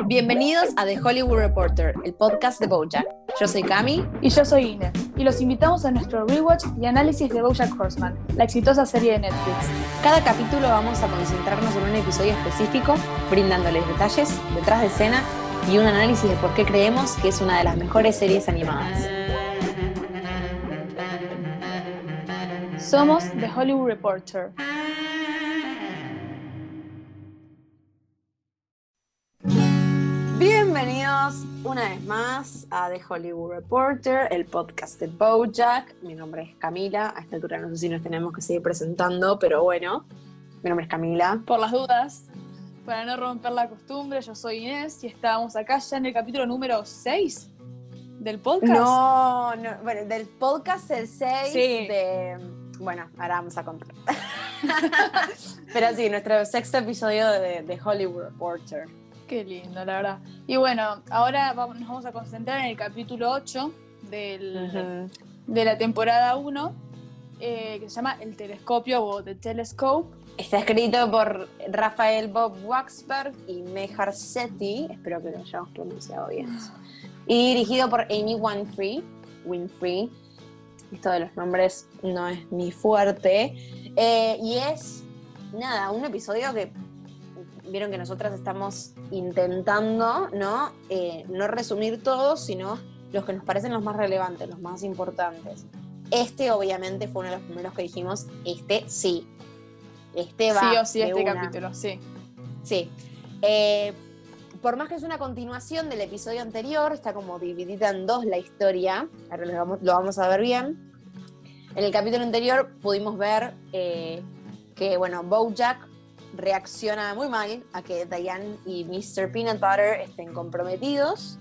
Bienvenidos a The Hollywood Reporter, el podcast de Bojack. Yo soy Cami. Y yo soy Inés. Y los invitamos a nuestro rewatch y análisis de Bojack Horseman, la exitosa serie de Netflix. Cada capítulo vamos a concentrarnos en un episodio específico, brindándoles detalles, detrás de escena y un análisis de por qué creemos que es una de las mejores series animadas. Somos The Hollywood Reporter. Bienvenidos una vez más a The Hollywood Reporter, el podcast de Bojack. Mi nombre es Camila. A esta altura no sé si nos tenemos que seguir presentando, pero bueno, mi nombre es Camila. Por las dudas, para no romper la costumbre, yo soy Inés y estábamos acá ya en el capítulo número 6 del podcast. No, no, bueno, del podcast el 6 Sí. de... Bueno, ahora vamos a contar. pero sí, nuestro sexto episodio de The Hollywood Reporter. Qué lindo, la verdad. Y bueno, ahora vamos- nos vamos a concentrar en el capítulo 8 del, de la temporada 1, eh, que se llama El Telescopio o The Telescope. Está escrito por Rafael Bob Waxberg y Mejar Sethi, espero que lo hayamos pronunciado bien. Y dirigido por Amy Winfrey. Winfrey. Esto de los nombres no es mi fuerte. Eh, y es, nada, un episodio que vieron que nosotras estamos intentando, ¿no? Eh, no resumir todos, sino los que nos parecen los más relevantes, los más importantes. Este, obviamente, fue uno de los primeros que dijimos, este sí. Este va. Sí o sí, este una. capítulo, sí. Sí. Eh, por más que es una continuación del episodio anterior, está como dividida en dos la historia. Ahora lo vamos, lo vamos a ver bien. En el capítulo anterior pudimos ver eh, que, bueno, Bojack reacciona muy mal a que Diane y Mr. Peanut Butter estén comprometidos.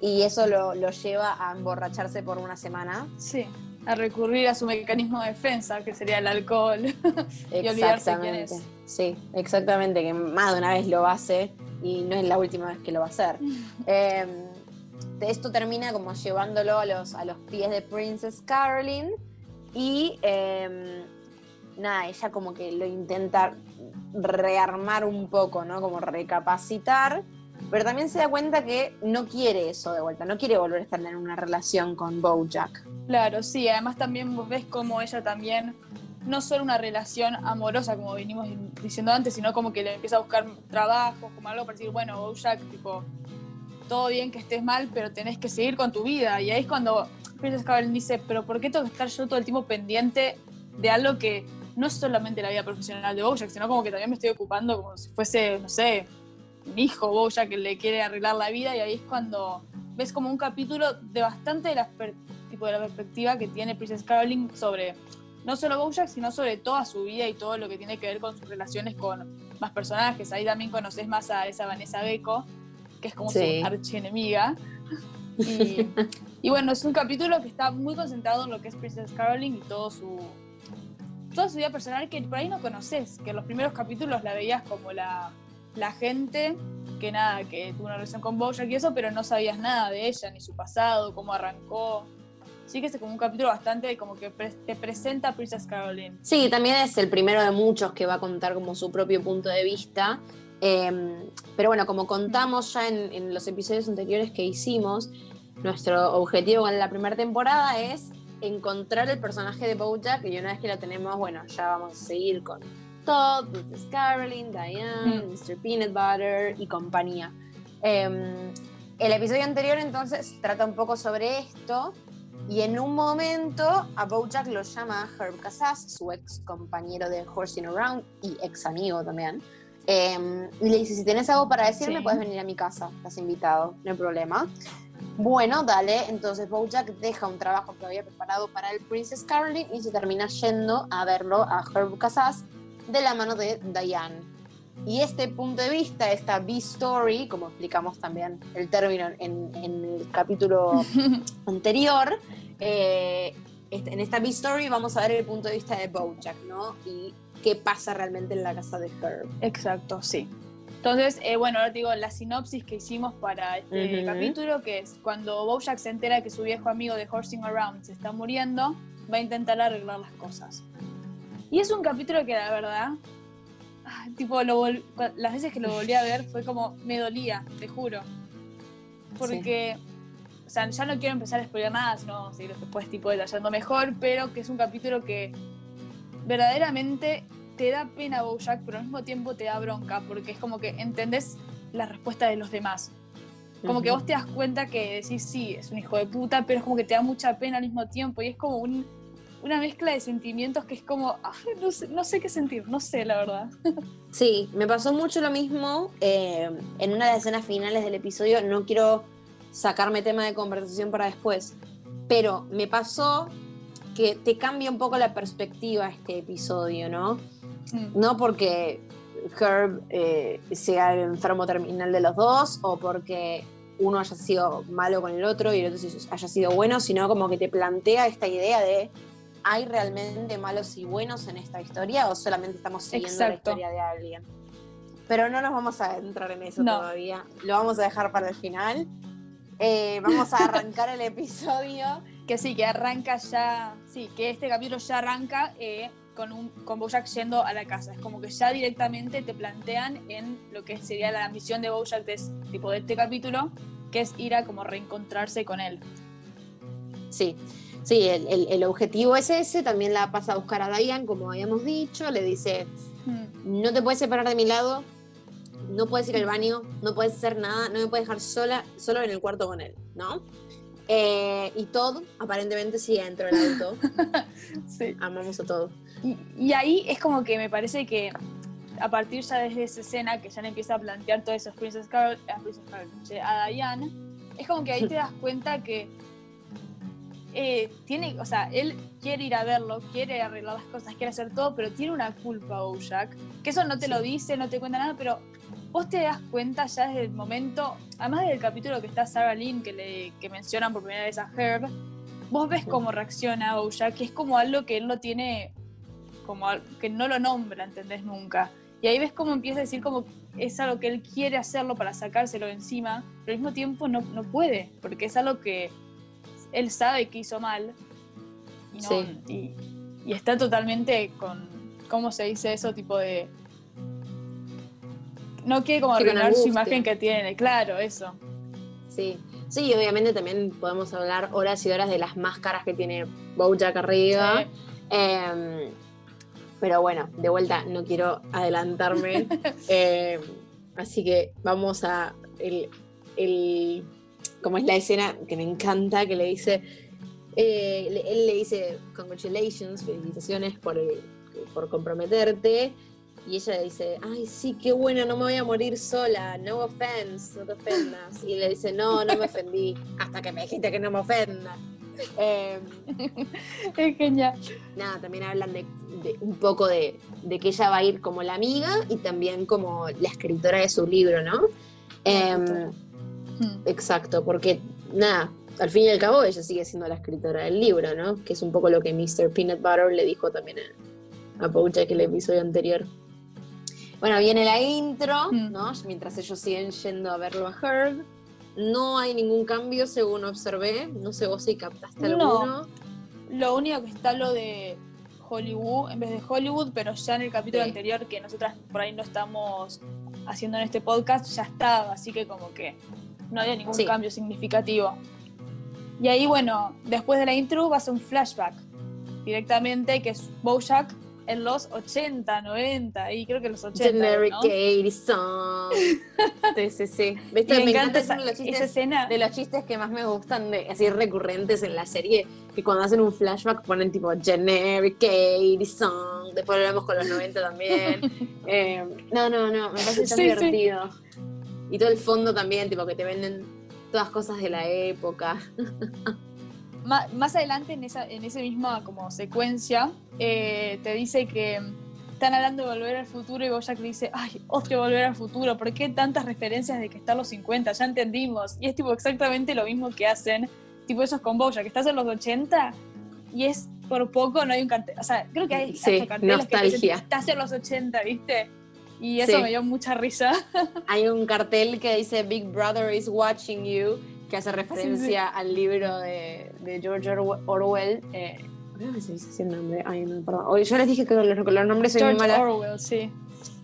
Y eso lo, lo lleva a emborracharse por una semana. Sí, a recurrir a su mecanismo de defensa, que sería el alcohol. Y olvidarse quién es. Sí, exactamente, que más de una vez lo hace y no es la última vez que lo va a hacer. Eh, esto termina como llevándolo a los, a los pies de Princess Caroline y eh, nada, ella como que lo intenta rearmar un poco, ¿no? Como recapacitar, pero también se da cuenta que no quiere eso de vuelta, no quiere volver a estar en una relación con Bojack. Claro, sí, además también vos ves como ella también, no solo una relación amorosa, como venimos diciendo antes, sino como que le empieza a buscar trabajo, como algo para decir, bueno, Bojack, tipo, todo bien que estés mal, pero tenés que seguir con tu vida. Y ahí es cuando Princess Caroline dice, pero ¿por qué tengo que estar yo todo el tiempo pendiente de algo que no es solamente la vida profesional de Bojack, sino como que también me estoy ocupando como si fuese, no sé, un hijo Bojack que le quiere arreglar la vida y ahí es cuando ves como un capítulo de bastante de la, tipo de la perspectiva que tiene Princess Caroline sobre no solo Bojack, sino sobre toda su vida y todo lo que tiene que ver con sus relaciones con más personajes. Ahí también conoces más a esa Vanessa Bacon, que es como Sí. su archienemiga. Y, y bueno, es un capítulo que está muy concentrado en lo que es Princess Caroline y todo su toda su vida personal que por ahí no conoces, que en los primeros capítulos la veías como la, la gente que nada, que tuvo una relación con Bojack y eso, pero no sabías nada de ella, ni su pasado, cómo arrancó. Sí que es como un capítulo bastante como que te presenta a Princess Caroline. Sí, también es el primero de muchos que va a contar como su propio punto de vista. Eh, pero bueno, como contamos ya en, en los episodios anteriores que hicimos, nuestro objetivo con la primera temporada es encontrar el personaje de Bojack y una vez que lo tenemos, bueno, ya vamos a seguir con Todd, Princess Caroline, Diane, Mm. Mr. Peanut Butter y compañía. Eh, el episodio anterior entonces trata un poco sobre esto y en un momento a Bojack lo llama Herb Casas, su ex compañero de Horsing Around y ex amigo también. Eh, y le dice, si tenés algo para decirme, Sí. puedes venir a mi casa, estás invitado, no hay problema. Bueno, dale, entonces Bojack deja un trabajo que había preparado para el Princess Caroline y se termina yendo a verlo a Herb Casas de la mano de Diane. Y este punto de vista, esta B-story, como explicamos también el término en, en el capítulo anterior, eh, este- en esta B-story vamos a ver el punto de vista de Bojack, ¿no? Y qué pasa realmente en la casa de Herb. Exacto, sí. Entonces, eh, bueno, ahora te digo la sinopsis que hicimos para este capítulo, que es cuando Bojack se entera que su viejo amigo de Horsing Around se está muriendo, va a intentar arreglar las cosas. Y es un capítulo que la verdad ah, tipo, lo las veces que lo volví a ver fue como, me dolía, te juro. Porque, o sea, ya no quiero empezar a spoiler nada, sino vamos a seguir después tipo detallando mejor, pero que es un capítulo que verdaderamente te da pena Bojack, pero al mismo tiempo te da bronca, porque es como que entendés la respuesta de los demás. Como que vos te das cuenta que decís, sí, es un hijo de puta, pero es como que te da mucha pena al mismo tiempo y es como un- una mezcla de sentimientos que es como, no, sé, no sé qué sentir, no sé, la verdad. Sí, me pasó mucho lo mismo eh, en una de las escenas finales del episodio. No quiero sacarme tema de conversación para después, pero me pasó que te cambia un poco la perspectiva este episodio, ¿no? Mm. No porque Herb eh, sea el enfermo terminal de los dos o porque uno haya sido malo con el otro y el otro haya sido bueno, sino como que te plantea esta idea de ¿hay realmente malos y buenos en esta historia o solamente estamos siguiendo la historia de alguien? Pero no nos vamos a entrar en eso No. todavía, lo vamos a dejar para el final. Eh, vamos a arrancar el episodio. Que sí, que arranca ya, sí, que este capítulo ya arranca eh, con, un, con Bojack yendo a la casa. Es como que ya directamente te plantean en lo que sería la misión de Bojack de, es- tipo, de este capítulo, que es ir a como reencontrarse con él. Sí, sí, el, el- el objetivo es ese. También la pasa a buscar a Diane, como habíamos dicho. Le dice, Mm. no te puedes separar de mi lado, no puedes ir al baño, no puedes hacer nada, no me puedes dejar sola, solo en el cuarto con él, ¿no? Eh, y Todd aparentemente sigue dentro del auto. Sí. Amamos a Todd. Y, y ahí es como que me parece que a partir ya desde esa escena que ya le empieza a plantear todo eso Princess Carol, a, Princess Carol, che, a Diane, es como que ahí te das cuenta que eh, tiene, o sea, él quiere ir a verlo, quiere arreglar las cosas, quiere hacer todo, pero tiene una culpa Bojack, que eso no te lo dice, no te cuenta nada, pero vos te das cuenta ya desde el momento, además del capítulo que está Sarah Lynn, que, le, que mencionan por primera vez a Herb, vos ves cómo reacciona Bojack, que es como algo que él no tiene como que no lo nombra, ¿entendés? Nunca. Y ahí ves cómo empieza a decir como es algo que él quiere hacerlo para sacárselo de encima, pero al mismo tiempo no, no puede, porque es algo que él sabe que hizo mal y, no- Sí. y, y está totalmente con, ¿cómo se dice eso? Tipo de... No quiere como arruinar su imagen que tiene, claro, eso. Sí. Sí, obviamente también podemos hablar horas y horas de las máscaras que tiene Bojack arriba. Sí. Eh, pero bueno, de vuelta, no quiero adelantarme. Eh, así que vamos a el, el- como es la escena que me encanta, que le dice, eh, él le dice, congratulations, felicitaciones por, el- por comprometerte. Y ella le dice, ay, sí, qué bueno, no me voy a morir sola, no offense, no te ofendas. Y le dice, no, no me ofendí, hasta que me dijiste que no me ofenda. Eh, Es genial. nada, también hablan de, de un poco de, de que ella va a ir como la amiga y también como la escritora de su libro, ¿no? Em, exacto, porque nada, al fin y al cabo ella sigue siendo la escritora del libro, ¿no? Que es un poco lo que Mr. Peanut Butter le dijo también a, a Bojack el episodio anterior. Bueno, viene la intro, Mm. ¿no? Mientras ellos siguen yendo a verlo a Herb. No hay ningún cambio según observé. No sé vos si captaste No. alguno. Lo único que está lo de Hollywood en vez de Hollywood, pero ya en el capítulo Sí. anterior que nosotras por ahí no estamos haciendo en este podcast, ya estaba, así que como que no había ningún Sí. cambio significativo. Y ahí, bueno, después de la intro vas a un flashback directamente, que es Bojack en los 80, 90, y creo que los 80. Generic ¿no? 80 song. Sí, sí, sí. ¿Viste? me, Me, encanta esa, los esa chistes, escena. de los chistes que más me gustan, de, así recurrentes en la serie, que cuando hacen un flashback ponen tipo Generic 80 song. Después vemos con los 90 también. Eh, no, no, no, me parece tan Sí, sí. divertido. Y todo el fondo también, tipo que te venden todas cosas de la época. Más adelante en esa, en esa misma como secuencia eh, te dice que están hablando de volver al futuro y Bojack dice, ay, odio volver al futuro, ¿por qué tantas referencias de que están los 50? Ya entendimos. Y es tipo exactamente lo mismo que hacen, tipo esos con Bojack, que estás en los 80 y es por poco no hay un cartel, o sea, creo que hay Sí, hasta carteles que te dicen, nostalgia. estás en los 80, ¿viste? Y eso Sí. me dio mucha risa. Hay un cartel que dice Big Brother is watching you, que hace referencia al libro de, de George Orwe- Orwell, eh, ¿Por qué me se dice así el nombre? Ay, no, perdón. Oye, yo les dije que los, los nombres soy muy George mala. Orwell, sí.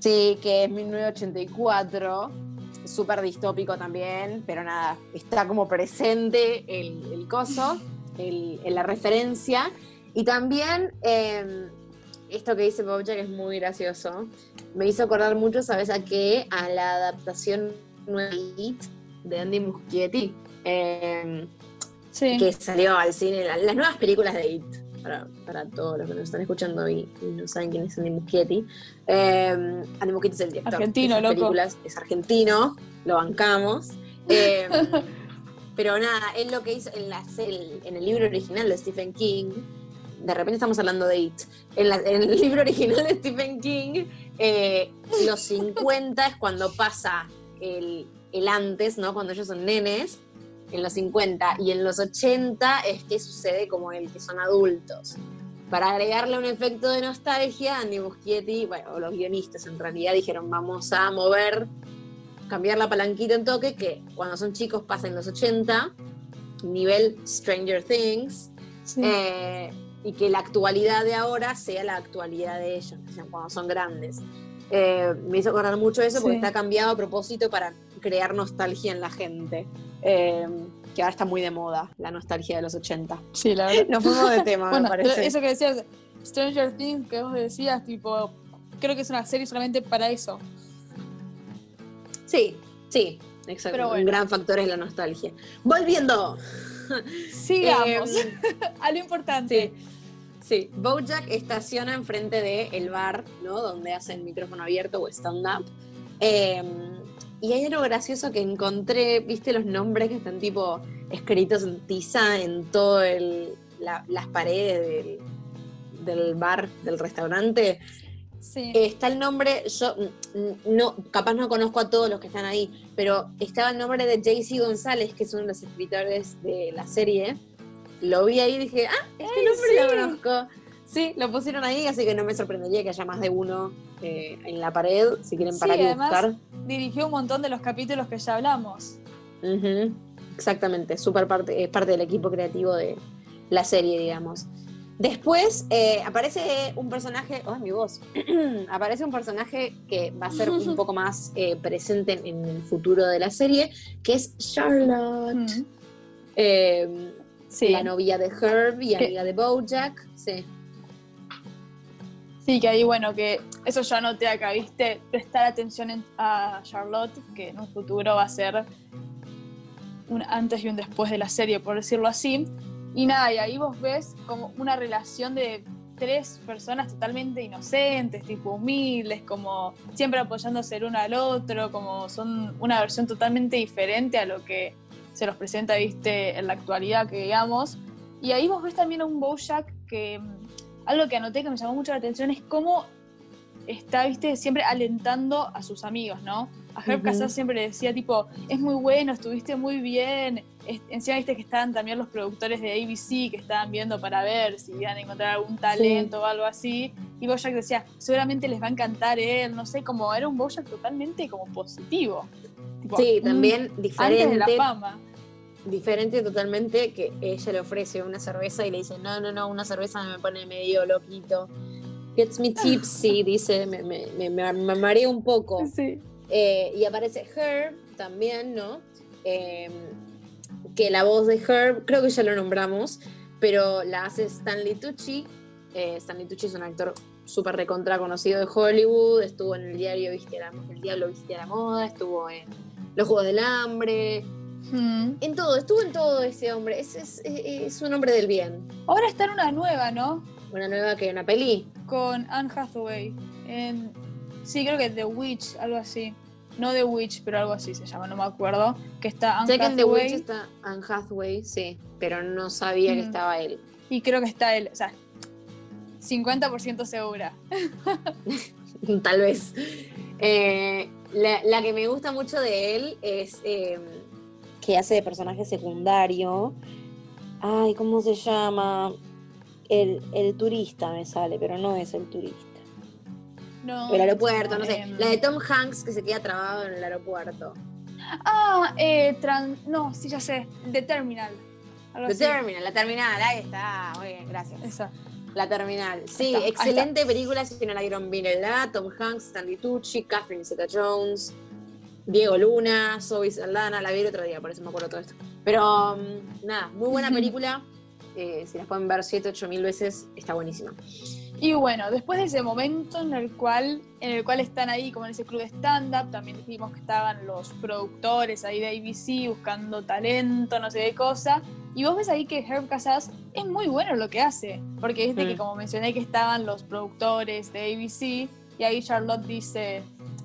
Sí, que es 1984. Súper distópico también, pero nada, está como presente el, el coso, el, la referencia. Y también eh, esto que dice Bojack es muy gracioso. Me hizo acordar mucho, ¿sabes a qué? A la adaptación de Andy Muschietti, eh, Sí. que salió al cine, la- las nuevas películas de It, para, para todos los que nos están escuchando y, y no saben quién es Andy Muschietti. Eh, Andy Muschietti es el director Argentino, de esas loco. películas, es argentino, lo bancamos. Eh, pero nada, él lo que hizo en, la, en el libro original de Stephen King, de repente estamos hablando de It, en, la- en el libro original de Stephen King, eh, los 50 es cuando pasa el, el antes, ¿no? Cuando ellos son nenes, en los 50, y en los 80 es que sucede como el que son adultos. Para agregarle un efecto de nostalgia, Andy Muschietti, bueno, o los guionistas en realidad dijeron, vamos a mover, cambiar la palanquita en toque, que cuando son chicos pasa en los 80, nivel Stranger Things, sí. eh, y que la actualidad de ahora sea la actualidad de ellos, cuando son grandes. Eh, me hizo acordar mucho eso porque Sí. está cambiado a propósito para crear nostalgia en la gente, eh, que ahora está muy de moda, la nostalgia de los 80. Sí, la verdad. Nos fuimos de tema, Bueno, me parece. eso que decías, Stranger Things, que vos decías, tipo, creo que es una serie solamente para eso. Sí, sí, exacto. Pero bueno. Un gran factor es la nostalgia. Volviendo. Sigamos Eh, a lo importante. Sí. Sí, Bojack estaciona enfrente del bar, ¿no? Donde hacen micrófono abierto o stand-up. Eh, y hay algo gracioso que encontré, ¿viste los nombres que están tipo escritos en tiza en todas las paredes del, del bar, del restaurante? Sí. Está el nombre, yo no, capaz no conozco a todos los que están ahí, pero estaba el nombre de JC González, que es uno de los escritores de la serie. Lo vi ahí y dije, ah, este Ay, nombre sí. lo conozco. Sí, lo pusieron ahí, así que no me sorprendería que haya más de uno eh, en la pared, si quieren Sí, parar y además- buscar. Dirigió un montón de los capítulos que ya hablamos. Exactamente, súper parte, es parte del equipo creativo de la serie, digamos. Después eh, aparece un personaje, ¡ay, mi voz! aparece un personaje que va a ser un poco más eh, presente en, en el futuro de la serie, que es Charlotte, Mm. eh, Sí. la novia de Herb y Que- amiga de Bojack. Sí. Sí, que ahí, bueno, que eso yo anoté acá, ¿viste? Prestar atención en- a Charlotte, que en un futuro va a ser un antes y un después de la serie, por decirlo así. Y nada, y ahí vos ves como una relación de tres personas totalmente inocentes, tipo humildes, como siempre apoyándose el uno al otro, como son una versión totalmente diferente a lo que se los presenta, viste, en la actualidad, que digamos. Y ahí vos ves también a un Bojack que mm, algo que anoté que me llamó mucho la atención es cómo está, viste, siempre alentando a sus amigos, ¿no? A Herb Ujú. Casas siempre le decía, tipo, es muy bueno, estuviste muy bien. Es- Encima, viste que estaban también los productores de ABC que estaban viendo para ver si iban a encontrar algún talento o algo así. Y Bojack decía, seguramente les va a encantar él, no sé, como era un Bojack totalmente como positivo. Tipo, Sí, también Antes de diferente. la fama. Diferente totalmente que ella le ofrece una cerveza y le dice, no, no, no, una cerveza me pone medio loquito. Gets me tipsy, dice, me, me, me, me- mareo un poco. Sí. Eh, y aparece Herb también, ¿no? Eh, que la voz de Herb, creo que ya lo nombramos, pero la hace Stanley Tucci. Eh, Stanley Tucci es un actor súper recontra conocido de Hollywood, estuvo en el diario Viste a la, El Diablo Viste a la Moda, estuvo en Los Juegos del Hambre, Mm. en todo, estuvo en todo ese hombre, es, es, es un hombre del bien. Ahora está en una nueva, ¿no? Una nueva que una peli. con Anne Hathaway. En, sí, creo que The Witch, algo así. No The Witch, pero algo así se llama, no me acuerdo. Que está Anne Sé que en The Hathaway Witch está Anne Hathaway, sí, pero no sabía que Mm. estaba él. y creo que está él. O sea, 50% segura. Tal vez. Eh, la, la que me gusta mucho de él es eh, que hace de personaje secundario. Ay, ¿cómo se llama? El, el turista me sale, pero no es el turista. No, El aeropuerto, no sé. em, La de Tom Hanks que se queda trabado en el aeropuerto. Ah, eh, tran- no, sí, ya sé. The Terminal. The así. Terminal, la terminal, ahí está. Muy bien, gracias. Esa. La terminal. Sí, está, excelente película. Si no la vieron, mírenla. Tom Hanks, Stanley Tucci, Catherine Zeta Jones, Diego Luna, Zoe Saldana. La vi el otro día, por eso me acuerdo todo esto. Pero mm, nada, muy buena película. Eh, si las pueden ver 7, 8 mil veces, está buenísima. Y bueno, después de ese momento en el cual, en el cual están ahí como en ese club de stand-up, también dijimos que estaban los productores ahí de ABC buscando talento, no sé qué cosa. Y vos ves ahí que Herb Casas es muy bueno lo que hace. Porque viste Mm. que como mencioné que estaban los productores de ABC, y ahí Charlotte dice,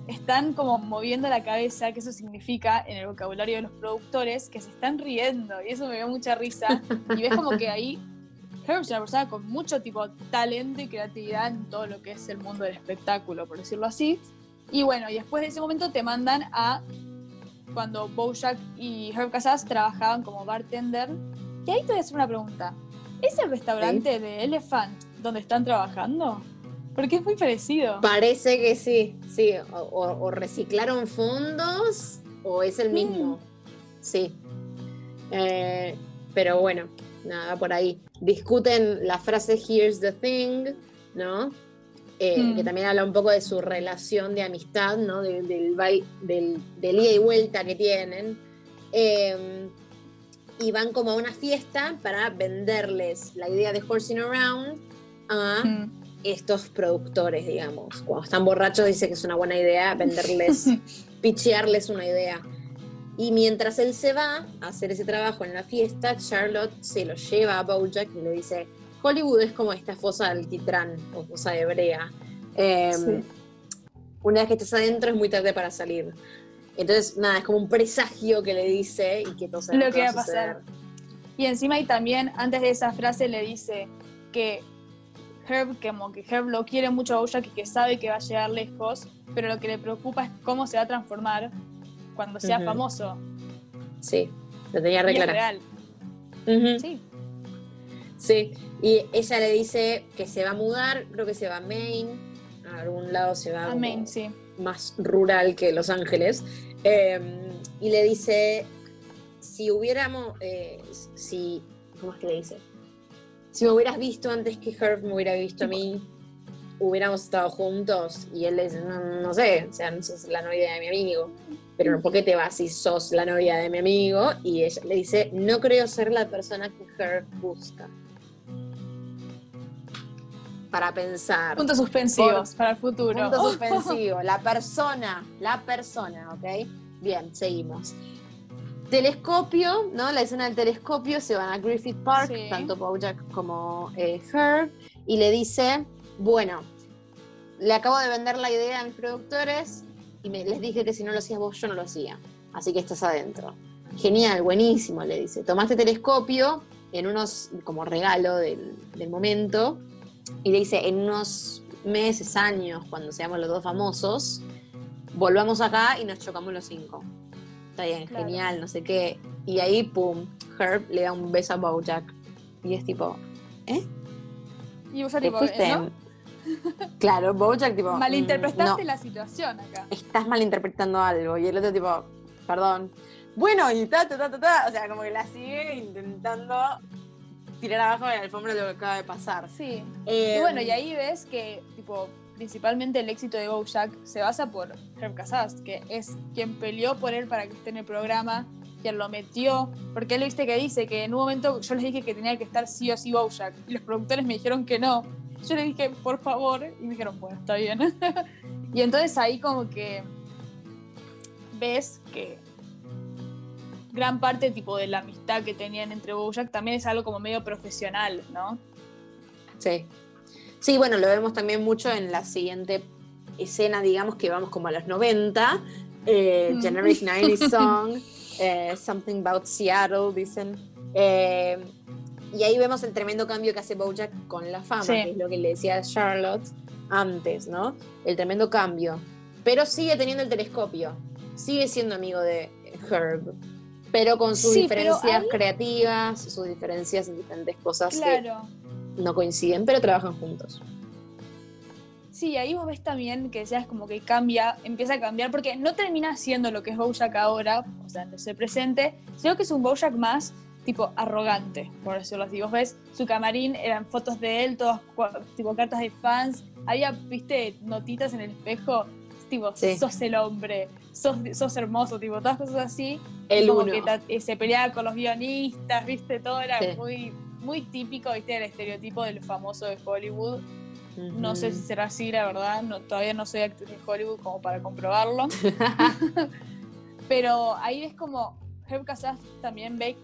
están como moviendo la cabeza, que eso significa en el vocabulario de los productores que se están riendo. Y eso me dio mucha risa. Y ves como que ahí Herb es una persona con mucho tipo talento y creatividad en todo lo que es el mundo del espectáculo, por decirlo así. Y bueno, y después de ese momento te mandan a cuando Bojack y Herb Casas trabajaban como bartender. Y ahí te voy a hacer una pregunta. ¿Es el restaurante de Elephant donde están trabajando? Porque es muy parecido. Parece que sí, sí. O, o- o reciclaron fondos o es el mismo. Sí. Eh, pero bueno, nada, por ahí. Discuten la frase Here's the thing, ¿no? Eh, Mm. Que también habla un poco de su relación de amistad, ¿no? De- del, del, del ida y vuelta que tienen. Eh, y van como a una fiesta para venderles la idea de Horsing Around a Mm. Estos productores, digamos. Cuando están borrachos dice que es una buena idea venderles, pichearles una idea. Y mientras él se va a hacer ese trabajo en la fiesta, Charlotte se lo lleva a Bojack y le dice, Hollywood es como esta fosa de Alquitrán o fosa de Brea. Eh, Sí. Una vez que estás adentro es muy tarde para salir. Entonces, nada, es como un presagio que le dice y que todo se Lo que va a pasar. Y encima y también antes de esa frase le dice que Herb, como que Herb lo quiere mucho a Bojack y que sabe que va a llegar lejos, pero lo que le preocupa es cómo se va a transformar cuando sea famoso. Sí, lo tenía re real. Sí. Sí, y ella le dice que se va a mudar, creo que se va a Maine, a algún lado se va A Maine, sí. más rural que Los Ángeles, eh, y le dice, si hubiéramos, eh, si, ¿cómo es que le dice? Si me hubieras visto antes que Herb me hubiera visto a mí, hubiéramos estado juntos, y él le dice, no, no sé, o sea, no sos la novia de mi amigo, pero ¿por qué te vas si sos la novia de mi amigo? Y ella le dice, no creo ser la persona que Herb busca. Para pensar. Puntos suspensivos para el futuro. Punto Oh, suspensivo. La persona, la persona, ¿ok? Bien, seguimos. Telescopio, ¿no? La escena del telescopio, se van a Griffith Park, Sí. tanto Bojack como eh, Herb, y le dice, bueno, le acabo de vender la idea a mis productores y me, les dije que si no lo hacías vos, yo no lo hacía. Así que estás adentro. Genial, buenísimo, le dice. Tomaste telescopio en unos, como regalo del, del momento, y le dice, en unos meses, años, cuando seamos los dos famosos, volvamos acá y nos chocamos los cinco. Está bien, Claro. genial, no sé qué. Y ahí, pum, Herb le da un beso a Bojack. Y es tipo, ¿eh? Y vos ya ¿Te tipo, fuiste? ¿no? Claro, Bojack tipo... mm, Malinterpretaste no, la situación acá. estás malinterpretando algo. Y el otro tipo, perdón. Bueno, y ta, ta, ta, ta, ta. O sea, como que la sigue intentando tirar abajo de la alfombra lo que acaba de pasar. Sí. Eh, Y bueno, y ahí ves que, tipo, principalmente el éxito de Bojack se basa por Herb Casas, que es quien peleó por él para que esté en el programa, quien lo metió, porque él viste que dice que en un momento yo les dije que tenía que estar sí o sí Bojack, y los productores me dijeron que no. Yo les dije, por favor, y me dijeron, bueno, está bien. y entonces ahí como que ves que gran parte tipo de la amistad que tenían entre Bojack también es algo como medio profesional, ¿no? Sí. Sí, bueno, lo vemos también mucho en la siguiente escena, digamos que vamos como a los 90, eh, Mm. Generic 90 Song, eh, Something About Seattle, dicen. Eh, y ahí vemos el tremendo cambio que hace Bojack con la fama, Sí. que es lo que le decía Charlotte antes, ¿no? El tremendo cambio. Pero sigue teniendo el telescopio, sigue siendo amigo de Herb, pero con sus Sí, diferencias ahí- creativas, sus diferencias en diferentes cosas que Claro. No coinciden, pero trabajan juntos. Sí, ahí vos ves también que seas como que cambia, empieza a cambiar, porque no termina siendo lo que es Bojack ahora, o sea, en ese presente, sino que es un Bojack más tipo arrogante, por decirlo así. Vos ves su camarín, eran fotos de él, todas tipo cartas de fans. Había, viste, notitas en el espejo, tipo, Sí. sos el hombre, sos, sos hermoso, tipo, todas cosas así. El como uno. que ta- eh, se peleaba con los guionistas, viste, todo era Sí. muy, muy típico, viste, el estereotipo del famoso de Hollywood. No sé si será así, la verdad. No, todavía no soy actriz de Hollywood como para comprobarlo. Pero ahí ves como Herb Casas también ve,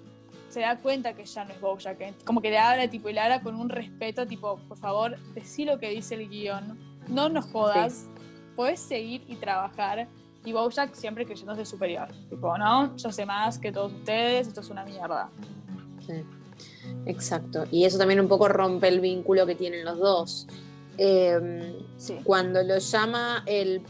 se da cuenta que ya no es Bojack. ¿eh? Como que le habla, tipo, y le habla con un respeto, tipo, por favor, decí lo que dice el guion. No nos jodas. Puedes seguir y trabajar. Y Bojack siempre creyéndose superior. Tipo, no, yo sé más que todos ustedes, esto es una mierda. Sí. Exacto. Y eso también un poco rompe el vínculo que tienen los dos. Eh, Sí. cuando lo llama el,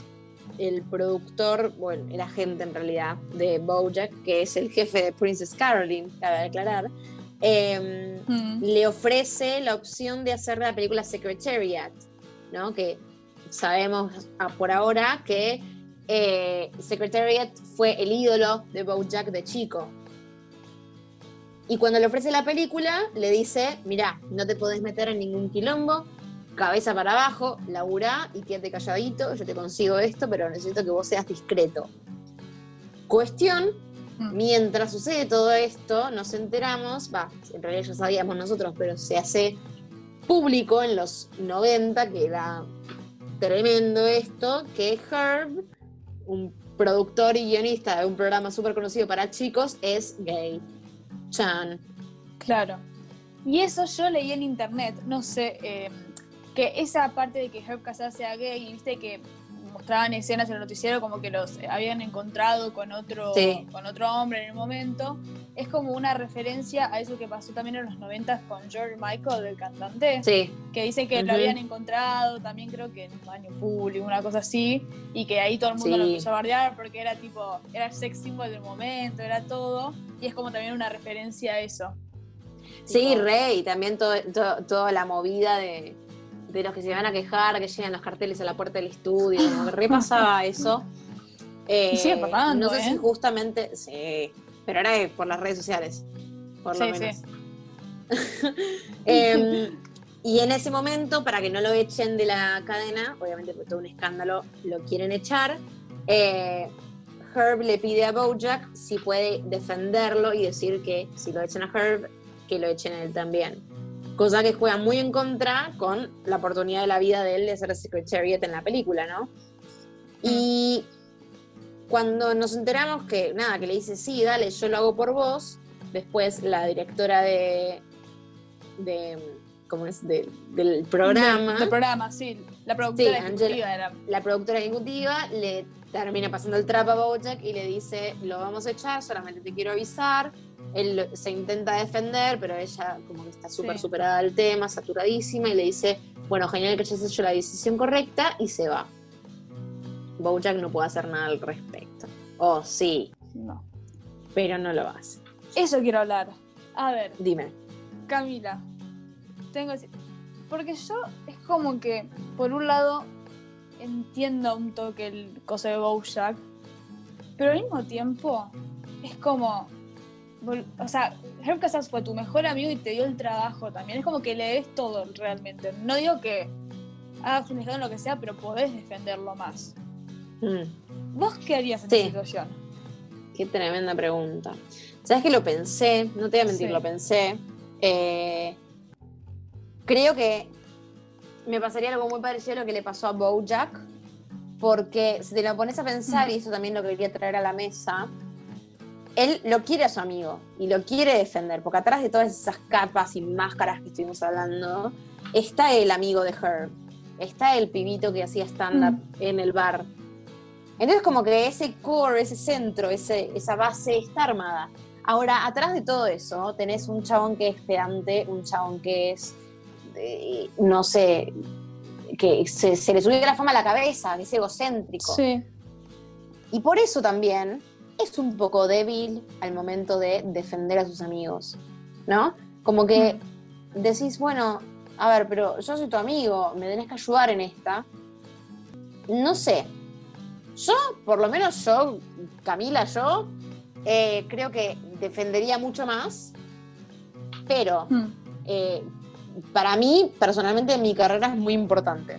el productor, bueno, el agente en realidad de Bojack, que es el jefe de Princess Caroline, cabe aclarar, eh, Mm. le ofrece la opción de hacer la película Secretariat, ¿no? Que sabemos por ahora que eh, Secretariat fue el ídolo de Bojack de chico. Y cuando le ofrece la película, le dice, mira, no te podés meter en ningún quilombo, cabeza para abajo, laburá y quédate calladito, yo te consigo esto, pero necesito que vos seas discreto. Cuestión, Mm. mientras sucede todo esto, nos enteramos, va, en realidad ya sabíamos nosotros, pero se hace público en los 90, que era tremendo esto, que Herb, un productor y guionista de un programa súper conocido para chicos, es gay. Chan. Claro. Y eso yo leí en internet, no sé, eh, que esa parte de que Herb Casas sea gay, y viste que mostraban escenas en el noticiero como que los eh, habían encontrado con otro, Sí. con otro hombre en el momento, es como una referencia a eso que pasó también en los 90 con George Michael, el cantante, Sí, que dice que Ujú. lo habían encontrado también creo que en un baño público, una cosa así, y que ahí todo el mundo lo Sí. empezó a bardear porque era tipo, era el sex symbol del momento, era todo, y es como también una referencia a eso. sí, Rey, también todo, todo- toda la movida de, de los que se van a quejar, que llegan los carteles a la puerta del estudio, como que repasaba eso. Eh, pasando, No sé si ¿eh? justamente, sí, pero ahora es por las redes sociales, por lo Sí, menos. sí. Em, y en ese momento, para que no lo echen de la cadena, obviamente por todo un escándalo lo quieren echar, eh, Herb le pide a Bojack si puede defenderlo y decir que si lo echan a Herb, que lo echen a él también. Cosa que juega muy en contra con la oportunidad de la vida de él de ser Secretariat en la película, ¿no? Y cuando nos enteramos que, nada, que le dice, sí, dale, yo lo hago por vos, después la directora de, de ¿cómo es? De- del programa, Del, del programa, sí. La productora Sí, ejecutiva Angela- la productora ejecutiva le termina pasando el trapo a Bojack y le dice, lo vamos a echar, solamente te quiero avisar. Él se intenta defender, pero ella como que está súper Sí. superada del tema, saturadísima, y le dice, bueno, genial que hayas hecho la decisión correcta, y se va. Bojack no puede hacer nada al respecto. Oh, sí, No. pero no lo hace. Eso quiero hablar. A ver, Dime. Camila. Tengo que decir. Porque yo es como que, por un lado, entiendo un toque el coso de Bojack, pero al mismo tiempo es como. O sea, Herb Casas fue tu mejor amigo y te dio el trabajo también. Es como que le des todo realmente. No digo que hagas un escándalo lo que sea, pero podés defenderlo más. Mm. ¿Vos qué harías en Sí. esa situación? Qué tremenda pregunta. ¿Sabes que lo pensé? No te voy a mentir, Sí. lo pensé. Eh, creo que me pasaría algo muy parecido a lo que le pasó a Bojack, porque si te lo pones a pensar, Mm. y eso también lo quería traer a la mesa, él lo quiere a su amigo y lo quiere defender, porque atrás de todas esas capas y máscaras que estuvimos hablando, está el amigo de Herb, está el pibito que hacía stand-up en el bar. Entonces como que ese core, ese centro, ese, esa base está armada. Ahora, atrás de todo eso, tenés un chabón que es pedante, un chabón que es, eh, no sé, que se, se le subió la fama a la cabeza, que es egocéntrico. Sí. Y por eso también es un poco débil al momento de defender a sus amigos, ¿no? Como que decís, bueno, a ver, pero yo soy tu amigo, me tenés que ayudar en esta. No sé. Yo, por lo menos yo, Camila, yo, eh, creo que defendería mucho más Pero Hmm. eh, para mí, personalmente, mi carrera es muy importante.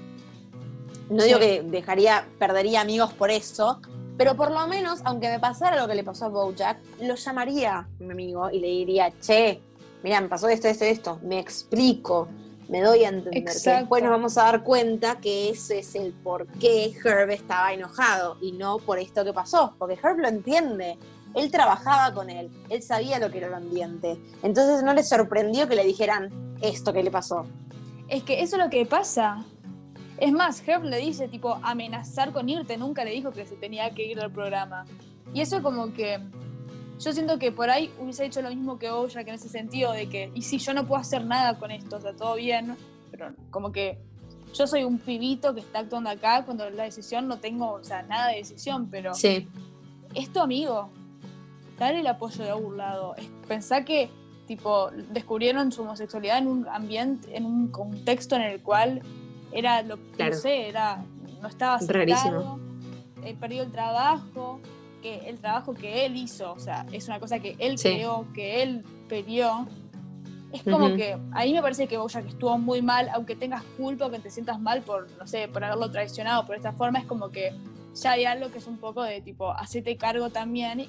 No Sí. digo que dejaría, perdería amigos por eso, pero por lo menos, aunque me pasara lo que le pasó a Bojack, lo llamaría a mi amigo y le diría, che, mira, me pasó esto, esto, esto, me explico, me doy a entender. Que después nos vamos a dar cuenta que ese es el por qué Herb estaba enojado y no por esto que pasó, porque Herb lo entiende. Él trabajaba con él, él sabía lo que era el ambiente. Entonces no le sorprendió que le dijeran esto que le pasó. Es que eso es lo que pasa. Es más, Herb le dice, tipo, amenazar con irte. Nunca le dijo que se tenía que ir del programa. Y eso como que... Yo siento que por ahí hubiese hecho lo mismo que Bojack en ese sentido de que, y si yo no puedo hacer nada con esto, o sea, todo bien, pero como que yo soy un pibito que está actuando acá cuando la decisión no tengo, o sea, nada de decisión, pero Sí. es tu amigo. Dale el apoyo de un lado. Pensá que, tipo, descubrieron su homosexualidad en un ambiente, en un contexto en el cual era lo Claro. no sé, era, no estaba Rarísimo. eh, perdió el trabajo, que el trabajo que él hizo, o sea, es una cosa que él Sí. creó, que él peleó. Es como Ujú. que ahí me parece que Bojack estuvo muy mal, aunque tengas culpa o que te sientas mal por, no sé, por haberlo traicionado por esta forma, es como que ya hay algo que es un poco de tipo, hacete cargo también y,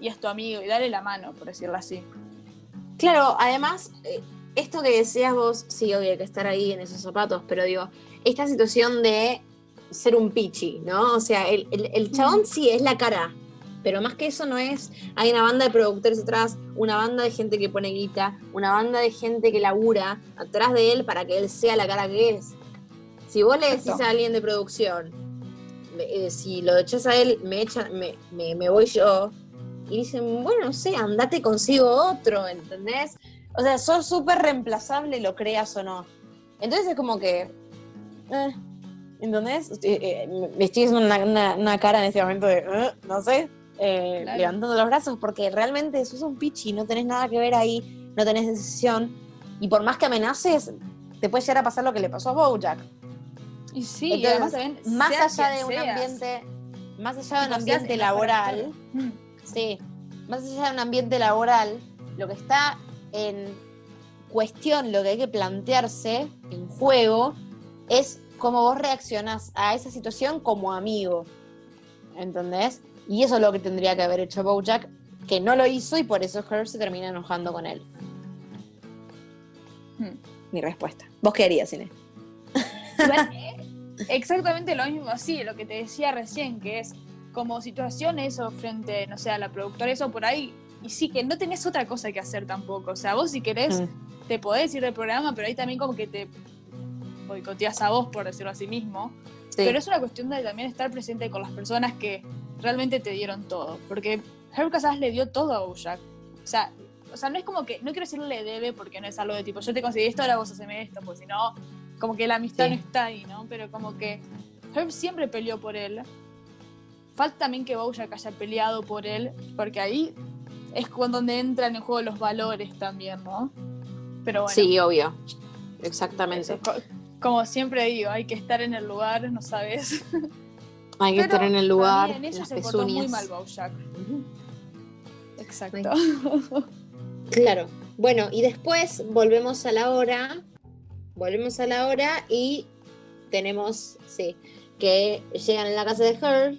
y es tu amigo y dale la mano, por decirlo así. Claro, además, eh, esto que decías vos, sí, obvio, hay que estar ahí en esos zapatos, pero digo, esta situación de ser un pichi, ¿no? O sea, el, el, el chabón sí es la cara, pero más que eso no es, hay una banda de productores atrás, una banda de gente que pone guita, una banda de gente que labura atrás de él para que él sea la cara que es. Si vos le decís Exacto. a alguien de producción, eh, si lo echas a él, me, echan, me, me, me voy yo, y dicen, bueno, no sé, andate consigo otro, ¿entendés? O sea, sos súper reemplazable, lo creas o no. Entonces es como que. eh, ¿Entendés? Eh, eh, me estoy haciendo una, una- una cara en este momento de. eh, no sé. eh, Claro. Levantando los brazos, porque realmente sos un pichi, no tenés nada que ver ahí, no tenés decisión. Y por más que amenaces, te puede llegar a pasar lo que le pasó a Bojack. Y sí, y además también, Más allá de un seas, ambiente. Más allá de un ambiente laboral. Mm. Sí, más allá de un ambiente laboral, lo que está en cuestión, lo que hay que plantearse en juego, es cómo vos reaccionás a esa situación como amigo. ¿Entendés? Y eso es lo que tendría que haber hecho Bojack, que no lo hizo y por eso Herb se termina enojando con él. Hmm. Mi respuesta. ¿Vos qué harías, Inés? Igual, eh, Exactamente lo mismo, sí, lo que te decía recién, que es como situaciones o frente, no sé, a la productora, eso por ahí, y sí, que no tenés otra cosa que hacer tampoco. O sea, vos si querés, Mm. te podés ir del programa, pero ahí también como que te boicoteas a vos, por decirlo así mismo. Sí. Pero es una cuestión de también estar presente con las personas que realmente te dieron todo. Porque Herb Casas le dio todo a Bojack. O sea, o sea, no es como que, no quiero decirle debe porque no es algo de tipo, yo te conseguí esto, ahora vos haceme esto, porque si no, como que la amistad Sí. no está ahí, ¿no? Pero como que Herb siempre peleó por él. Falta también que Bojack haya peleado por él, porque ahí es cuando donde entran en juego los valores también, ¿no? Pero bueno. Sí, obvio. Exactamente. eso, como siempre digo, hay que estar en el lugar, no sabes. Hay que Pero estar en el lugar, en las se portó muy mal Bojack. Exacto. Claro. Bueno, y después volvemos a la hora. Volvemos a la hora y tenemos, sí, que llegan en la casa de Herb,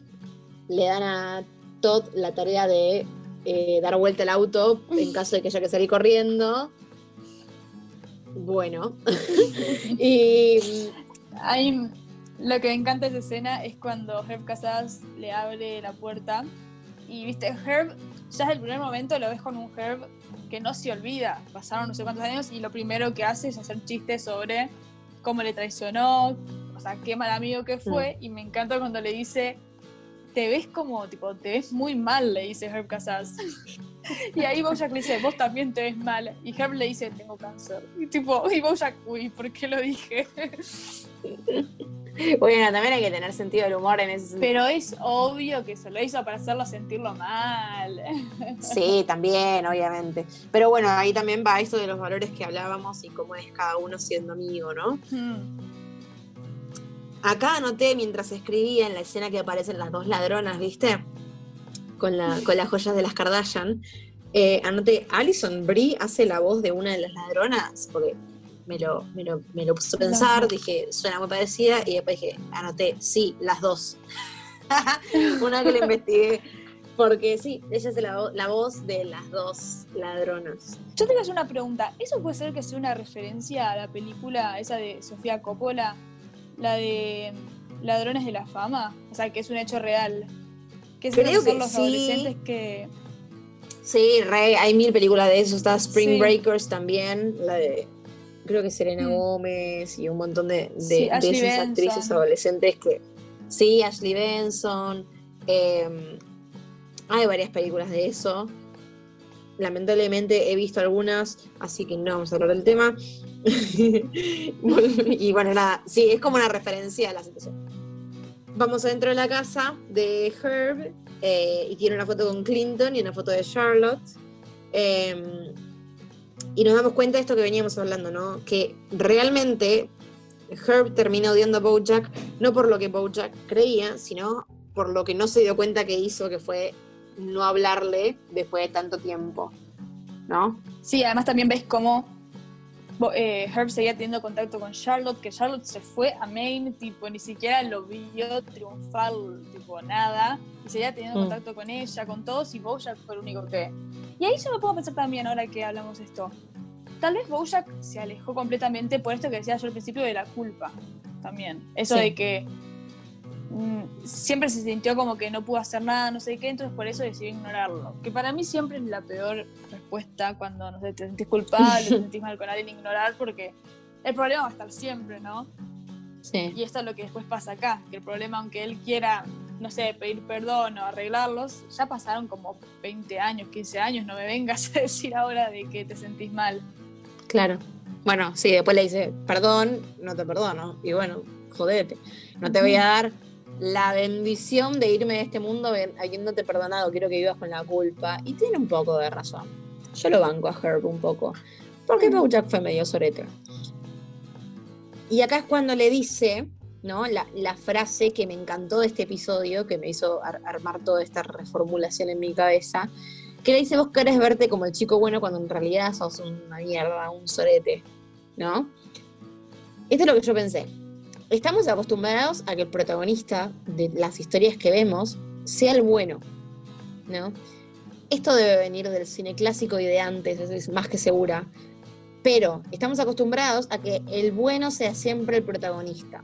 le dan a Todd la tarea de eh, dar vuelta al auto en caso de que haya que salir corriendo. Bueno. y Ahí, lo que me encanta de esa escena es cuando Herb Casas le abre la puerta y, viste, Herb, ya desde el primer momento lo ves con un Herb que no se olvida. Pasaron no sé cuántos años y lo primero que hace es hacer chistes sobre cómo le traicionó, o sea, qué mal amigo que fue. Y me encanta cuando le dice, te ves como, tipo, te ves muy mal, le dice Herb Casas. Y ahí Bojack le dice, vos también te ves mal. Y Herb le dice, tengo cáncer. Y tipo, y Bojack, uy, ¿por qué lo dije? bueno, también hay que tener sentido del humor en ese sentido. Pero es obvio que se lo hizo para hacerlo sentirlo mal. Sí, también, obviamente. Pero bueno, ahí también va esto de los valores que hablábamos y cómo es cada uno siendo amigo, ¿no? Hmm. Acá anoté mientras escribía en la escena que aparecen las dos ladronas, ¿viste? Con, la, con las joyas de las Kardashian. Eh, anoté, Alison Brie hace la voz de una de las ladronas, porque me lo, me lo, me lo puse a pensar, dije, suena muy parecida, y después dije, anoté, sí, las dos. una que la investigué. Porque sí, ella es la, la, voz de las dos ladronas. Yo te voy a hacer una pregunta. ¿Eso puede ser que sea una referencia a la película esa de Sofía Coppola? La de Ladrones de la Fama. O sea, que es un hecho real. Que Creo son que los sí. adolescentes que. Sí, re, hay mil películas de eso. Está Spring Sí. Breakers también, la de creo que Selena Mm. Gómez y un montón de, de, Sí, de esas Benson. actrices adolescentes que. Sí, Ashley Benson. eh, hay varias películas de eso. Lamentablemente he visto algunas, así que no vamos a hablar del tema. y bueno, nada, sí, es como una referencia a la situación. Vamos adentro de la casa de Herb eh, y tiene una foto con Clinton y una foto de Charlotte. eh, y nos damos cuenta de esto que veníamos hablando, ¿no? Que realmente Herb termina odiando a Bojack no por lo que Bojack creía, sino por lo que no se dio cuenta que hizo, que fue no hablarle después de tanto tiempo, ¿no? Sí, además también ves cómo eh, Herb seguía teniendo contacto con Charlotte, que Charlotte se fue a Maine, tipo, ni siquiera lo vio triunfar, tipo, nada, y seguía teniendo Mm. contacto con ella, con todos, y Bojack fue el único que... Y ahí yo me puedo pensar también, ahora que hablamos de esto, tal vez Bojack se alejó completamente por esto que decía yo al principio de la culpa, también. Eso Sí. de que mm, siempre se sintió como que no pudo hacer nada, no sé qué, entonces por eso decidió ignorarlo. Que para mí siempre es la peor respuesta cuando no sé, te sentís culpable, te sentís mal con alguien, ignorar, porque el problema va a estar siempre, ¿no? Sí. Y esto es lo que después pasa acá, que el problema, aunque él quiera, no sé, pedir perdón o arreglarlos, ya pasaron como 20 años, 15 años, no me vengas a decir ahora de que te sentís mal. Claro. Bueno, sí, después le dice, perdón, no te perdono. Y bueno, jodete. No te voy a dar la bendición de irme de este mundo habiéndote perdonado. Quiero que vivas con la culpa. Y tiene un poco de razón. Yo lo banco a Herb un poco. Porque Bojack fue medio sorete. Y acá es cuando le dice, ¿no? La, la frase que me encantó de este episodio, que me hizo ar- armar toda esta reformulación en mi cabeza, que le dice, vos querés verte como el chico bueno cuando en realidad sos una mierda, un sorete, ¿no? Esto es lo que yo pensé. Estamos acostumbrados a que el protagonista de las historias que vemos sea el bueno, ¿no? Esto debe venir del cine clásico y de antes, eso es más que segura. Pero estamos acostumbrados a que el bueno sea siempre el protagonista.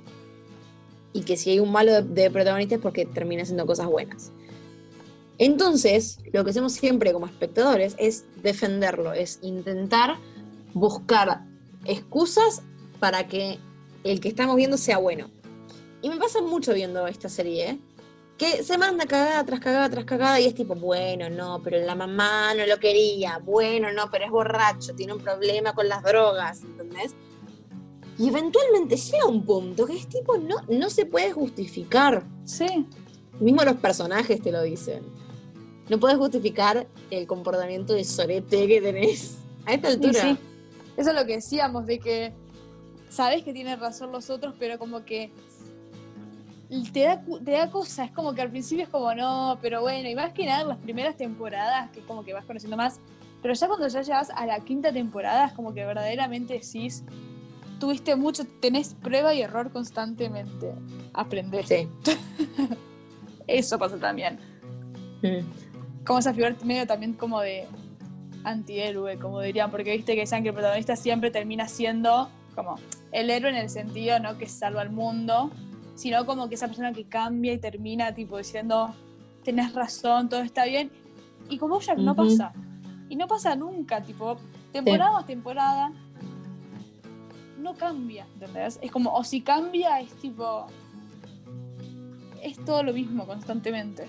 Y que si hay un malo de, de protagonista es porque termina haciendo cosas buenas. Entonces, lo que hacemos siempre como espectadores es defenderlo, es intentar buscar excusas para que el que estamos viendo sea bueno. Y me pasa mucho viendo esta serie, ¿eh? Que se manda cagada tras cagada tras cagada y es tipo, bueno, no, pero la mamá no lo quería, bueno, no, pero es borracho, tiene un problema con las drogas, ¿entendés? Y eventualmente llega un punto que es tipo, no, no se puede justificar. Sí. Mismo los personajes te lo dicen. No puedes justificar el comportamiento de sorete que tenés a esta altura. sí. Eso es lo que decíamos, de que sabes que tienen razón los otros, pero como que te da, te da cosa, es como que al principio es como no, pero bueno, y más que nada las primeras temporadas, que es como que vas conociendo más, pero ya cuando ya llegas a la quinta temporada es como que verdaderamente decís, tuviste mucho, tenés prueba y error constantemente, aprendés. Sí. Eso pasa también. Mm. como esa figura medio también como de antihéroe, como dirían, porque viste que dicen que el protagonista siempre termina siendo como el héroe en el sentido no que salva al mundo, sino como que esa persona que cambia y termina tipo diciendo tenés razón, todo está bien. Y con Bojack no Ujú. pasa. Y no pasa nunca, tipo, temporada tras temporada no cambia, ¿entendés? Es como, o si cambia, es tipo. Es todo lo mismo constantemente.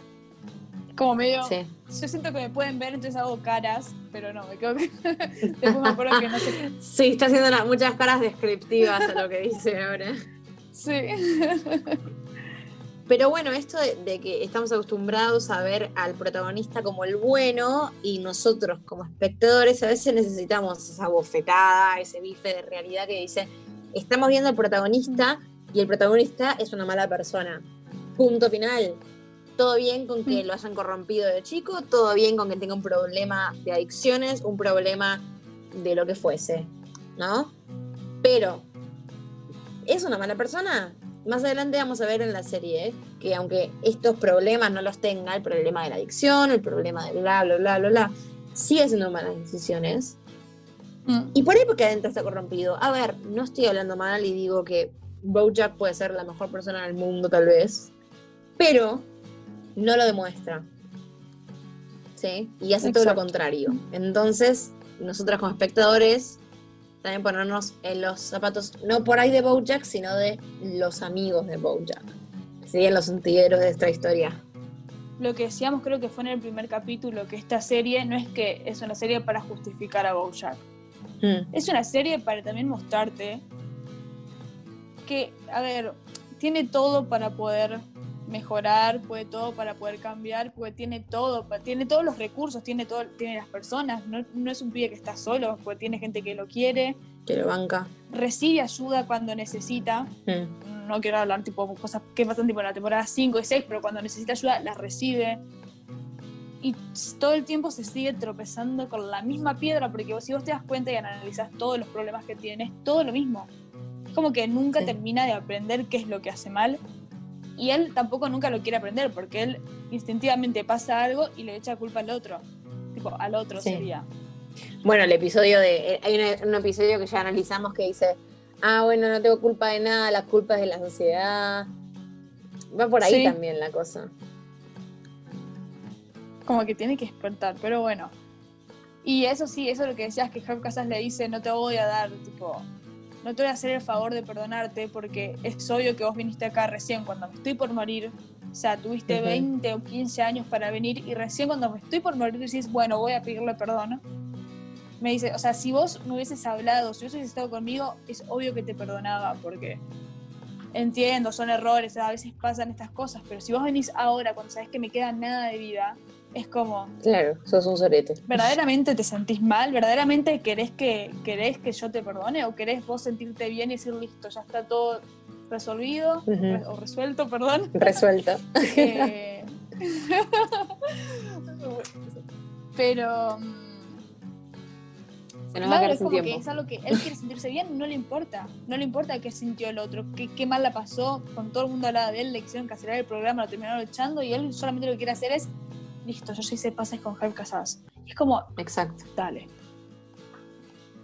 Es como medio. Sí. Yo siento que me pueden ver, entonces hago caras, pero no, me quedo que. Después me acuerdo que no sé. Sí, está haciendo una- muchas caras descriptivas a lo que dice ahora. Sí. Pero bueno, esto de, de que estamos acostumbrados a ver al protagonista como el bueno y nosotros como espectadores a veces necesitamos esa bofetada, ese bife de realidad que dice, estamos viendo al protagonista y el protagonista es una mala persona. Punto final. todo bien con que Mm. lo hayan corrompido de chico, todo bien con que tenga un problema de adicciones, un problema de lo que fuese, ¿no? Pero, ¿es una mala persona? Más adelante vamos a ver en la serie ¿eh? que aunque estos problemas no los tenga, el problema de la adicción, el problema de bla, bla, bla, bla, bla, sigue haciendo malas decisiones. Mm. Y por ahí porque adentro está corrompido. A ver, no estoy hablando mal y digo que Bojack puede ser la mejor persona del mundo, tal vez. Pero no lo demuestra. ¿Sí? Y hace todo lo contrario. Entonces, nosotros como espectadores, también ponernos en los zapatos, no por ahí de Bojack, sino de los amigos de Bojack. Serían los antigueros de esta historia. Lo que decíamos creo que fue en el primer capítulo, que esta serie no es que es una serie para justificar a Bojack. Mm, Es una serie para también mostrarte que, a ver, tiene todo para poder mejorar, puede todo para poder cambiar, porque tiene todo, tiene todos los recursos, tiene todo, tiene las personas, no, no es un pibe que está solo, porque tiene gente que lo quiere, que lo banca. recibe ayuda cuando necesita, Mm, no quiero hablar tipo cosas que pasan tipo en la temporada 5 y 6, pero cuando necesita ayuda la recibe. Y todo el tiempo se sigue tropezando con la misma piedra, porque vos, si vos te das cuenta y analizas todos los problemas que tienes, todo lo mismo. Es como que nunca Sí. termina de aprender qué es lo que hace mal. Y él tampoco nunca lo quiere aprender, porque él instintivamente pasa algo y le echa culpa al otro. Tipo, al otro Sí. sería. Bueno, el episodio de. eh, Hay un episodio que ya analizamos que dice: Ah, bueno, no tengo culpa de nada, la culpa es de la sociedad. Va por ahí Sí. también la cosa. como que tiene que despertar, pero bueno. Y eso sí, eso es lo que decías que Herb Casas le dice, no te voy a dar, tipo, no te voy a hacer el favor de perdonarte porque es obvio que vos viniste acá recién cuando me estoy por morir. O sea, tuviste Ujú. 20 o 15 años para venir y recién cuando me estoy por morir decís, bueno, voy a pedirle perdón. Me dice, o sea, si vos me hubieses hablado, si hubieses estado conmigo, es obvio que te perdonaba porque entiendo, son errores, a veces pasan estas cosas, pero si vos venís ahora cuando sabes que me queda nada de vida, es como, Claro, sos un sorete. ¿verdaderamente te sentís mal? ¿Verdaderamente querés que, querés que yo te perdone? ¿O querés vos sentirte bien y decir, listo, ya está todo resolvido? Re- o resuelto, perdón. Resuelto. Eh, Pero... mm, Se nos va a es como que es algo que él quiere sentirse bien, no le importa. No le importa qué sintió el otro, qué, qué mal la pasó, con todo el mundo hablaba de él, le hicieron cancelar el programa, lo terminaron echando y él solamente lo que quiere hacer es, listo, yo ya hice pases con Herb Casadas. Y es como, Exacto. dale.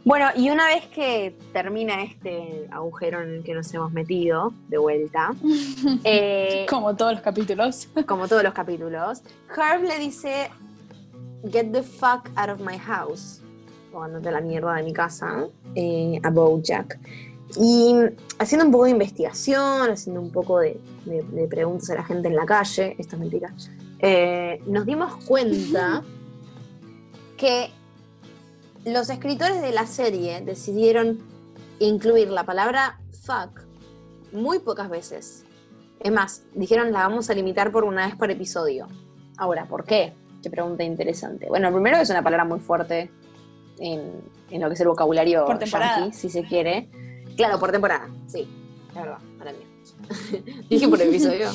Bueno, y una vez que termina este agujero en el que nos hemos metido de vuelta, eh, Como todos los capítulos. como todos los capítulos, Herb le dice, get the fuck out of my house, o andate a la mierda de mi casa, eh, a Bojack. Y haciendo un poco de investigación, haciendo un poco de, de- de preguntas a la gente en la calle, esto es mentira, eh, nos dimos cuenta que los escritores de la serie decidieron incluir la palabra fuck muy pocas veces. Es más, dijeron la vamos a limitar por una vez por episodio. Ahora, ¿por qué? Qué pregunta interesante. Bueno, primero es una palabra muy fuerte en, en lo que es el vocabulario Por temporada. yankee, si se quiere. Claro, por temporada, sí, es verdad, para mí. Dije por episodio.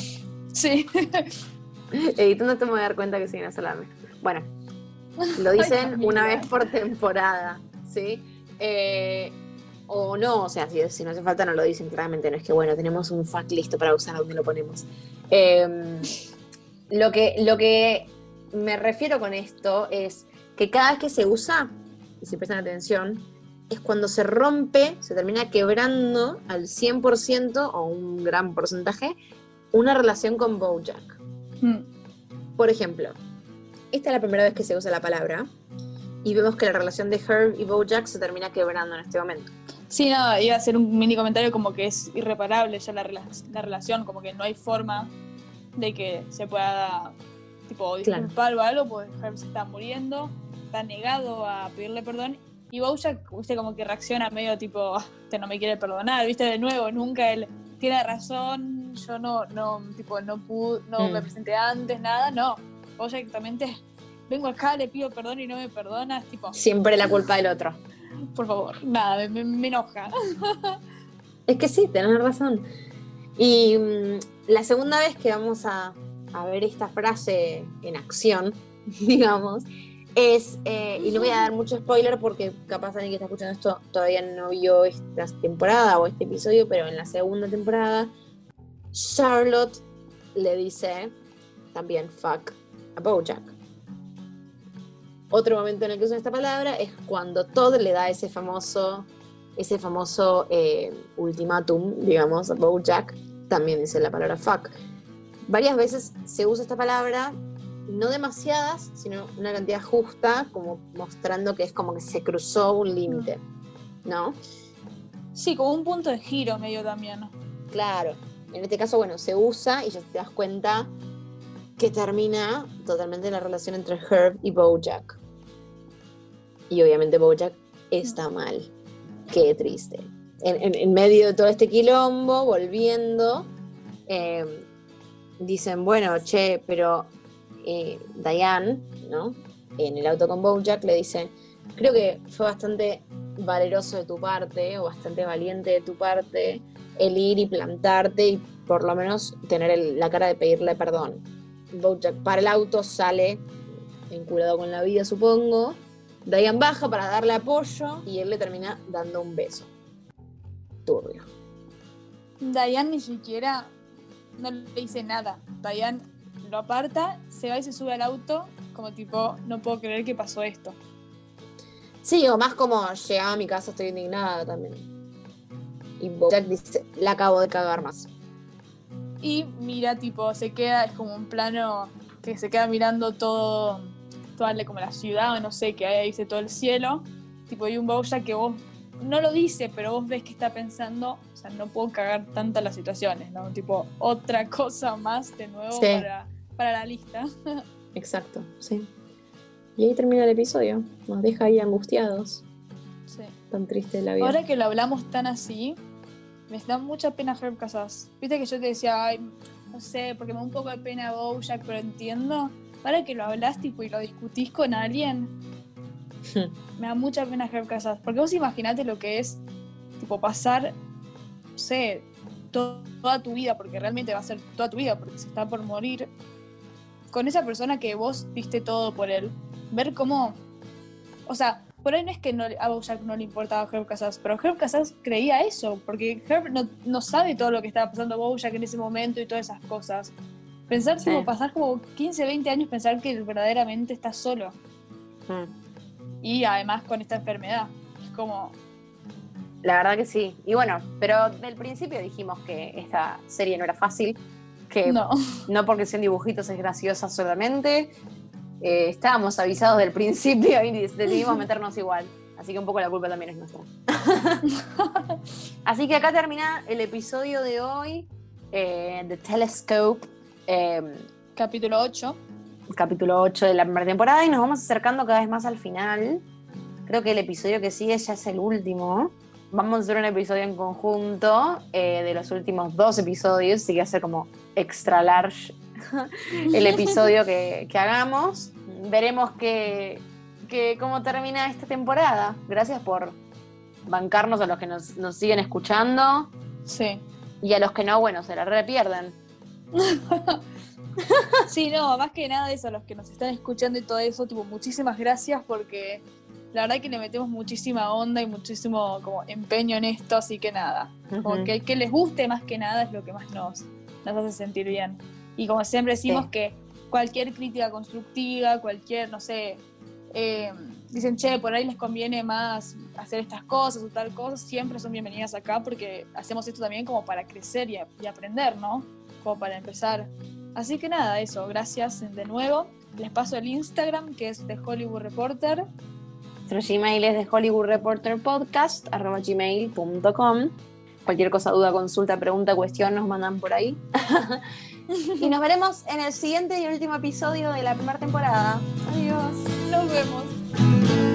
Sí. Editando esto me voy a dar cuenta que soy una sola mezcla. Bueno, lo dicen una vez por temporada, ¿sí? Eh, o no, o sea, si, si no hace falta no lo dicen claramente, no es que, bueno, tenemos un fuck listo para usar, ¿dónde lo ponemos? Eh, lo, que, lo que me refiero con esto es que cada vez que se usa, y si prestan atención, es cuando se rompe, se termina quebrando al 100% o un gran porcentaje una relación con Bojack. Mm. Por ejemplo, esta es la primera vez que se usa la palabra y vemos que la relación de Herb y Bojack se termina quebrando en este momento. Sí, no, iba a hacer un mini comentario como que es irreparable ya la, rela- la relación, como que no hay forma de que se pueda, tipo, disculpar o algo, porque Herb se está muriendo, está negado a pedirle perdón, y Bojack, viste, como que reacciona medio tipo, "Ah, este no me quiere perdonar, viste, de nuevo, nunca él tiene razón, yo no, no, tipo, no pude, no Mm. me presenté antes, nada, no. Bojack directamente, vengo acá, le pido perdón y no me perdonas, tipo, Siempre la culpa del otro. por favor, nada, me, enoja. Es que sí, tenés razón. Y mm, la segunda vez que vamos a a ver esta frase en acción, digamos, es, eh, y no voy a dar mucho spoiler porque capaz alguien que está escuchando esto todavía no vio esta temporada o este episodio, pero en la segunda temporada, Charlotte le dice también fuck a Bojack. Otro momento en el que usa esta palabra es cuando Todd le da ese famoso, ese famoso eh, ultimátum, digamos, a Bojack, también dice la palabra fuck. Varias veces se usa esta palabra no demasiadas, sino una cantidad justa, como mostrando que es como que se cruzó un límite, ¿no? Sí, como un punto de giro medio también. Claro. En este caso, bueno, se usa y ya te das cuenta que termina totalmente la relación entre Herb y Bojack. Y obviamente Bojack está mal. Qué triste. En, medio de todo este quilombo, volviendo, eh, dicen, bueno, che, pero eh, Diane, ¿no? En el auto con Bojack le dice, creo que fue bastante valeroso de tu parte o bastante valiente de tu parte el ir y plantarte y por lo menos tener la cara de pedirle perdón. Bojack para el auto, sale vinculado con la vida, supongo. Diane baja para darle apoyo y él le termina dando un beso. Turbio. Diane ni siquiera no le dice nada. Diane lo aparta, se va y se sube al auto, como tipo, no puedo creer que pasó esto. Sí, o más como llegaba a mi casa, estoy indignada también. Y Jack dice, la acabo de cagar más. Y mira, tipo, se queda, es como un plano que se queda mirando todo, toda como la ciudad, o no sé, que ahí dice todo el cielo. Tipo, hay un Bojack que vos no lo dice, pero vos ves que está pensando, o sea, no puedo cagar tantas las situaciones, ¿no? Tipo, otra cosa más de nuevo para para la lista. Exacto, sí. Y ahí termina el episodio. Nos deja ahí angustiados. Sí. Tan triste la vida. Ahora que lo hablamos tan así, me da mucha pena Herb Casas. Viste que yo te decía, ay, no sé, porque me da un poco de pena Bojack, pero entiendo. Ahora que lo hablas tipo, y lo discutís con alguien, me da mucha pena Herb Casas. Porque vos imaginate lo que es, tipo, pasar, no sé, toda tu vida, porque realmente va a ser toda tu vida, porque se está por morir con esa persona que vos viste todo por él. Ver cómo. O sea, por ahí no es que no, a Bojack no le importaba a Herb Casas, pero Herb Casas creía eso, porque Herb no, sabe todo lo que estaba pasando a Bojack en ese momento y todas esas cosas. Pensar como pasar como 15, 20 años pensar que verdaderamente está solo. Hmm. Y además con esta enfermedad. Es como. La verdad que sí. Y bueno, pero del principio dijimos que esta serie no era fácil que no, no porque sean dibujitos es graciosa solamente. Eh, estábamos avisados del principio y decidimos meternos igual. Así que un poco la culpa también es nuestra. Así que acá termina el episodio de hoy eh, de Telescope. Em, capítulo 8. Capítulo 8 de la primera temporada y nos vamos acercando cada vez más al final. Creo que el episodio que sigue ya es el último vamos a hacer un episodio en conjunto eh, de los últimos dos episodios, así que hacer como extra large el episodio que, hagamos. Veremos que, cómo termina esta temporada. Gracias por bancarnos a los que nos, siguen escuchando. Sí. Y a los que no, bueno, se la repierden. sí, no, más que nada eso, a los que nos están escuchando y todo eso, tipo, muchísimas gracias porque la verdad que le metemos muchísima onda y muchísimo como empeño en esto, así que nada, porque que les guste más que nada es lo que más nos, nos hace sentir bien. Y como siempre decimos que cualquier crítica constructiva, cualquier, no sé, eh, dicen, che, por ahí les conviene más hacer estas cosas o tal cosa, siempre son bienvenidas acá porque hacemos esto también como para crecer y, y aprender, ¿no? Como para empezar. Así que nada, eso, gracias de nuevo. Les paso el Instagram que es de Hollywood Reporter nuestro Gmail es de Hollywood Reporter Podcast, gmail.com. Cualquier cosa, duda, consulta, pregunta, cuestión, nos mandan por ahí. Y nos veremos en el siguiente y último episodio de la primera temporada. Adiós. Nos vemos.